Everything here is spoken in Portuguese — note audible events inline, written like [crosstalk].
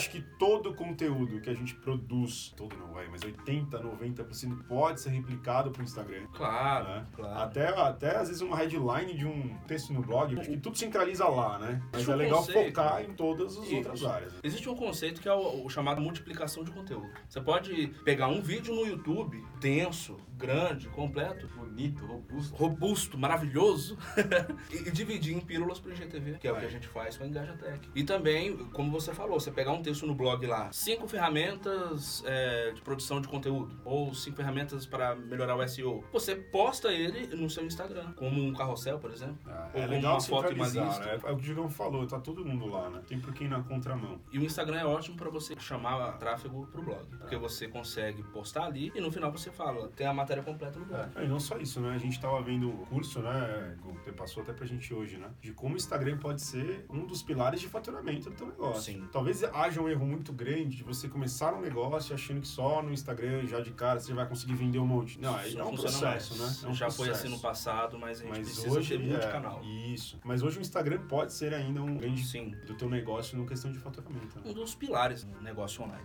acho que todo o conteúdo que a gente produz, todo não vai, mas 80, 90% pode ser replicado pro Instagram. Claro, né? claro. Até, até às vezes uma headline de um texto no blog, acho que tudo centraliza lá, né? Mas Existe é legal conceito. focar em todas as Isso. outras áreas. né? Existe um conceito que é o, o chamado multiplicação de conteúdo. Você pode pegar um vídeo no YouTube, denso, grande, completo, Bonito, robusto. robusto, maravilhoso, [laughs] e, e dividir em pílulas pro IGTV, que é, o que É. a gente faz com a EngajaTech. E também, como você falou, você pegar um texto no blog lá, cinco ferramentas é, de produção de conteúdo, ou cinco ferramentas para melhorar o SEO. Você posta ele no seu Instagram, como um carrossel, por exemplo. Ah, Ou é como legal uma foto e uma lista. né? É o que o Digão falou, tá todo mundo lá, né? Tem por quem na contramão. E o Instagram é ótimo para você chamar tráfego pro blog, porque você consegue postar ali e no final você fala, tem a matéria completa no blog. É, e não só isso, né? A gente tava vendo o curso, né? que Passou até pra gente hoje, né? De como o Instagram pode ser um dos pilares de faturamento do teu negócio. Sim. Talvez haja um erro muito grande de você começar um negócio achando que só no Instagram, já de cara, você vai conseguir vender um monte. Não, Isso é um processo, né? É um Já foi processo. assim no passado, mas a gente Mas precisa hoje ter é, multicanal. Isso. Mas hoje o Instagram pode ser ainda um grande Sim. do teu negócio no questão de faturamento. Né? Um dos pilares do negócio online.